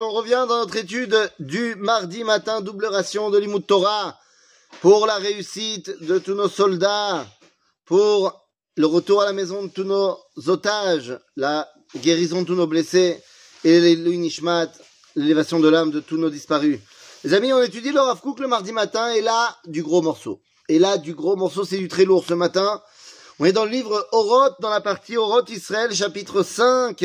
On revient dans notre étude du mardi matin, double ration de l'Imout Torah, pour la réussite de tous nos soldats, pour le retour à la maison de tous nos otages, la guérison de tous nos blessés, et l'Inishmat, l'élévation de l'âme de tous nos disparus. Les amis, on étudie le Rav le mardi matin, et là, du gros morceau. Et là, du gros morceau, c'est du très lourd ce matin. On est dans le livre Oroth, dans la partie Oroth Israël, chapitre 5,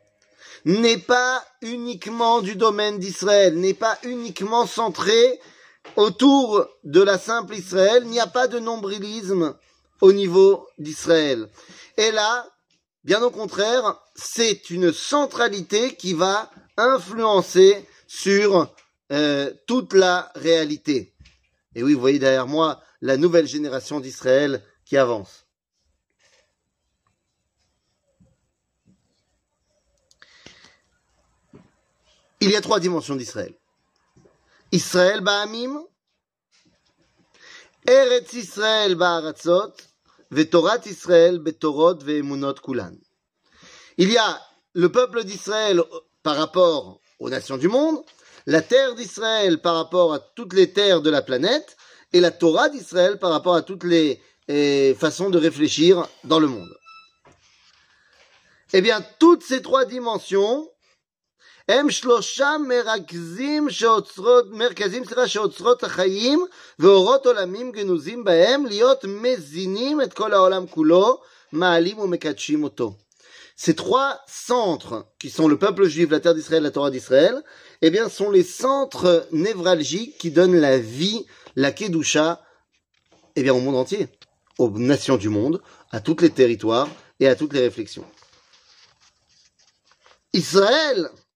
n'est pas uniquement du domaine d'Israël, n'est pas uniquement centré autour de la simple Israël, il n'y a pas de nombrilisme au niveau d'Israël. Et là, bien au contraire, c'est une centralité qui va influencer sur euh, toute la réalité. Et oui, vous voyez derrière moi la nouvelle génération d'Israël qui avance. Il y a trois dimensions d'Israël. Israël Ba'amim, Eretz Israël Ba'aratzot, Vetorat Israël Betorot Ve'emunot Kulan. Il y a le peuple d'Israël par rapport aux nations du monde, la terre d'Israël par rapport à toutes les terres de la planète, et la Torah d'Israël par rapport à toutes les eh, façons de réfléchir dans le monde. Eh bien, toutes ces trois dimensions הם שלושה מרכזים שעוצרות, מרכזים סליחה, שעוצרות החיים ואורות עולמים גנוזים בהם להיות מזינים את כל העולם כולו, מעלים ומקדשים אותו. Ces trois centres, qui sont le peuple juif, la terre d'Israël, la Torah d'Israël, eh bien, sont les centres névralgiques qui donnent la vie, la Kedusha, eh bien, au monde entier, aux nations du monde, à tous les territoires et à toutes les réflexions. Israël,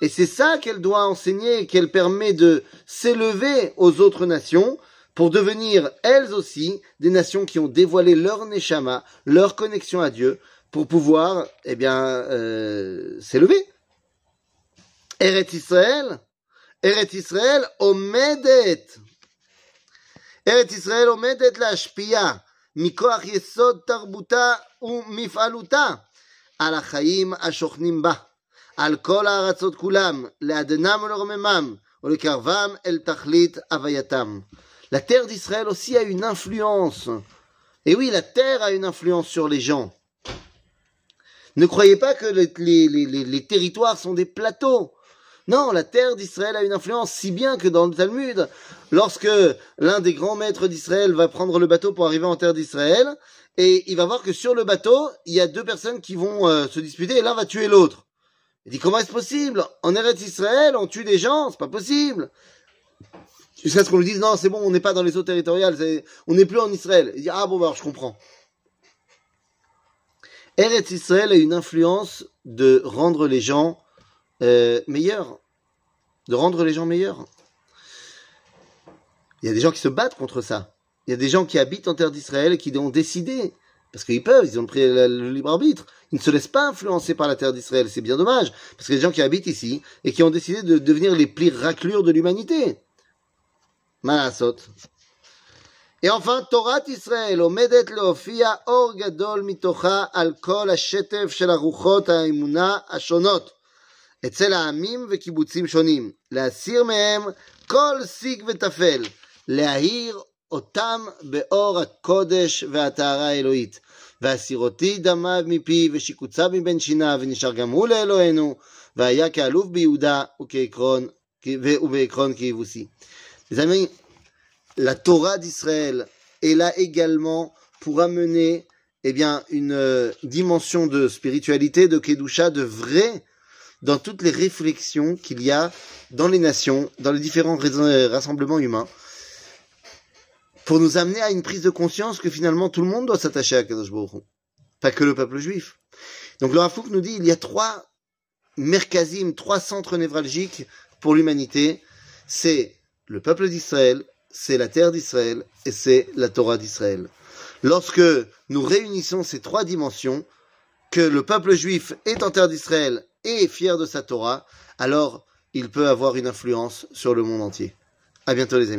Et c'est ça qu'elle doit enseigner, qu'elle permet de s'élever aux autres nations pour devenir elles aussi des nations qui ont dévoilé leur neshama, leur connexion à Dieu, pour pouvoir, eh bien, euh, s'élever. Eret Israël, Eret Israël omedet. Eret Israël omedet להשפיע מכוח יסוד תרבותה ומפעלותה על החיים השוכנים בה. על כל הארצות כולם, לעדנם ולרוממם, ולקרבם אל תכלית הווייתם. La terre d'Israël aussi a une influence. Et oui, la terre a une influence sur les gens. Ne croyez pas que les, les, les, les territoires sont des plateaux. Non, la terre d'Israël a une influence si bien que dans le Talmud, lorsque l'un des grands maîtres d'Israël va prendre le bateau pour arriver en terre d'Israël, et il va voir que sur le bateau, il y a deux personnes qui vont euh, se disputer et l'un va tuer l'autre. Il dit comment est-ce possible? En Eretz Israël, on tue des gens, c'est pas possible. Jusqu'à ce qu'on lui dise non, c'est bon, on n'est pas dans les eaux territoriales, on n'est plus en Israël. Il dit ah bon, bah, je comprends. Eretz Israël a une influence de rendre les gens euh, meilleurs, de rendre les gens meilleurs. Il y a des gens qui se battent contre ça. Il y a des gens qui habitent en terre d'Israël et qui ont décidé parce qu'ils peuvent, ils ont pris le libre arbitre. Ils ne se laissent pas influencer par la terre d'Israël. C'est bien dommage. Parce que les gens qui habitent ici et qui ont décidé de devenir les pires raclures de l'humanité. Malasot. Et enfin, Torah Israël, omedet leofia or gadol mitocha al kol השטף של הרוחות האמונה השונות אצל העמים וקיבוצים שונים, להסיר מהם כל שיג וטפל, להאיר אותם באור הקודש והטהרה האלוהית. והסירותי דמיו מפי ושיקוציו מבין שיניו, ונשאר גם הוא לאלוהינו, והיה כאלוף ביהודה ובעקרון כיבוסי. Les amis, la Torah d'Israël est là également pour amener eh bien, une euh, dimension de spiritualité, de Kedusha, de vrai, dans toutes les réflexions qu'il y a dans les nations, dans les différents euh, rassemblements humains, pour nous amener à une prise de conscience que finalement tout le monde doit s'attacher à Kadosh pas que le peuple juif. Donc le Rafouk nous dit il y a trois merkazim, trois centres névralgiques pour l'humanité. C'est le peuple d'Israël, c'est la terre d'Israël et c'est la Torah d'Israël. Lorsque nous réunissons ces trois dimensions, que le peuple juif est en terre d'Israël et fier de sa Torah, alors il peut avoir une influence sur le monde entier. À bientôt les amis.